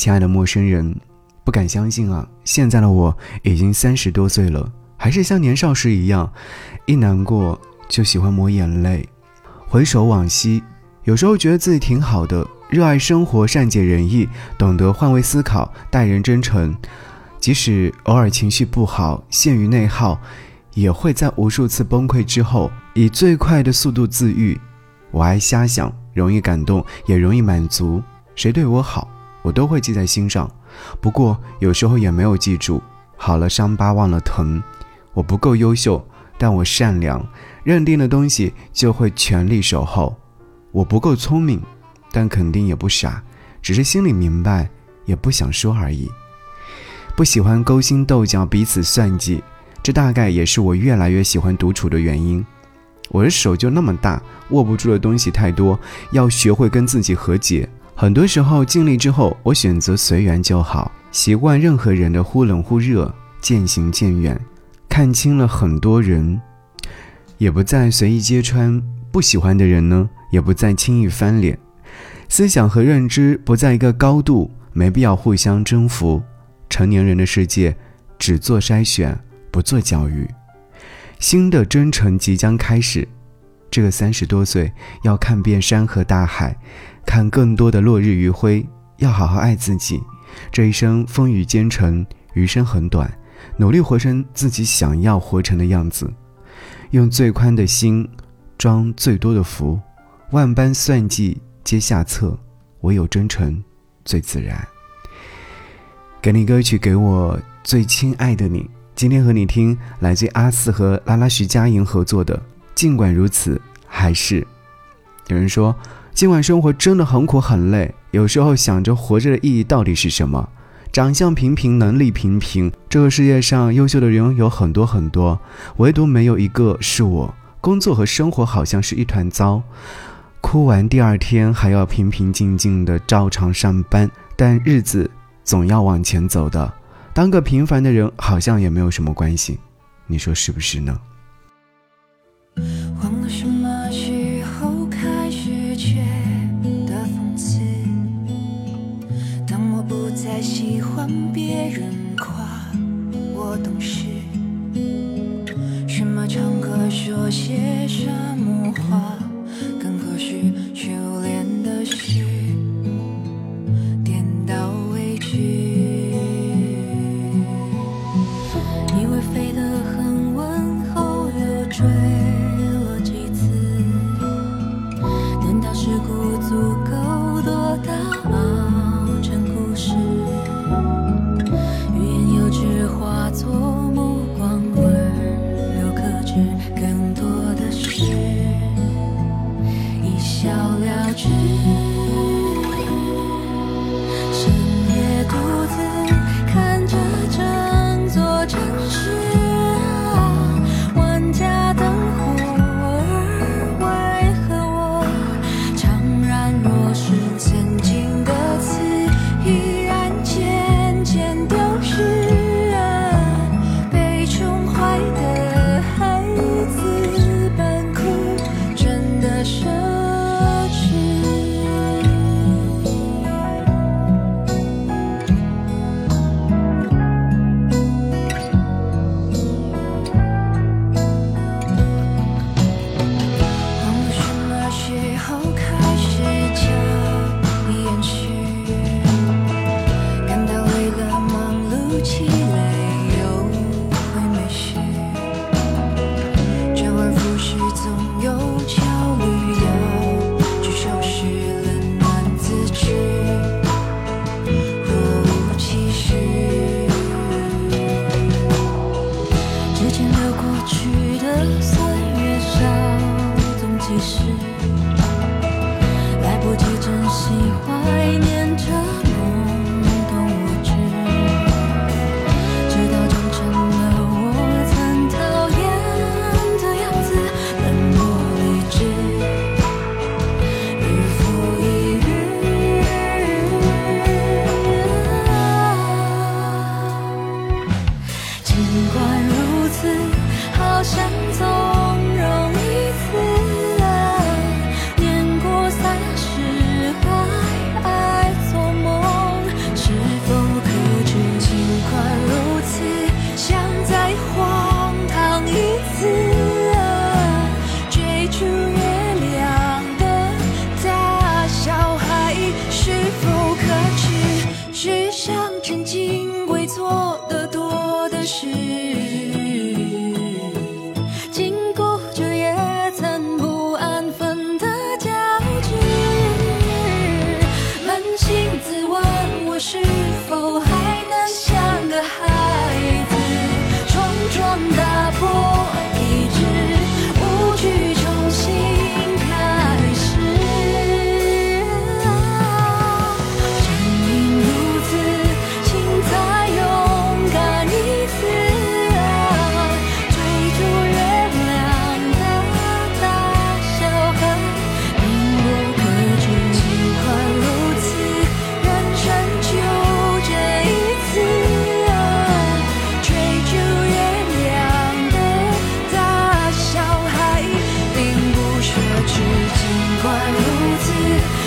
亲爱的陌生人，不敢相信啊！现在的我已经三十多岁了，还是像年少时一样，一难过就喜欢抹眼泪。回首往昔，有时候觉得自己挺好的，热爱生活，善解人意，懂得换位思考，待人真诚。即使偶尔情绪不好，陷于内耗，也会在无数次崩溃之后，以最快的速度自愈。我爱瞎想，容易感动，也容易满足。谁对我好？我都会记在心上，不过有时候也没有记住。好了，伤疤忘了疼。我不够优秀，但我善良，认定的东西就会全力守候。我不够聪明，但肯定也不傻，只是心里明白，也不想说而已。不喜欢勾心斗角，彼此算计，这大概也是我越来越喜欢独处的原因。我的手就那么大，握不住的东西太多，要学会跟自己和解。很多时候尽力之后，我选择随缘就好，习惯任何人的忽冷忽热，渐行渐远，看清了很多人，也不再随意揭穿不喜欢的人呢，也不再轻易翻脸，思想和认知不在一个高度，没必要互相征服。成年人的世界，只做筛选，不做教育。新的征程即将开始，这个三十多岁要看遍山河大海。看更多的落日余晖，要好好爱自己。这一生风雨兼程，余生很短，努力活成自己想要活成的样子。用最宽的心，装最多的福。万般算计皆下策，唯有真诚最自然。给你歌曲，给我最亲爱的你。今天和你听来自阿四和拉拉徐佳莹合作的《尽管如此还是》。有人说。今晚生活真的很苦很累，有时候想着活着的意义到底是什么？长相平平，能力平平，这个世界上优秀的人有很多很多，唯独没有一个是我。工作和生活好像是一团糟，哭完第二天还要平平静静的照常上班，但日子总要往前走的。当个平凡的人好像也没有什么关系，你说是不是呢？为什么喜欢别人夸我懂事，什么场合说些什么话更合适？修炼的事，点到为止。以为飞得很是来不及珍惜，怀念着懵懂无知，直到长成了我曾讨厌的样子，冷漠理智，日复一日。尽管如此，好想走。让曾经为做的多的事，经过着也曾不安分的交织。扪心自问，我是否还能像个孩子，冲撞的？尽管如此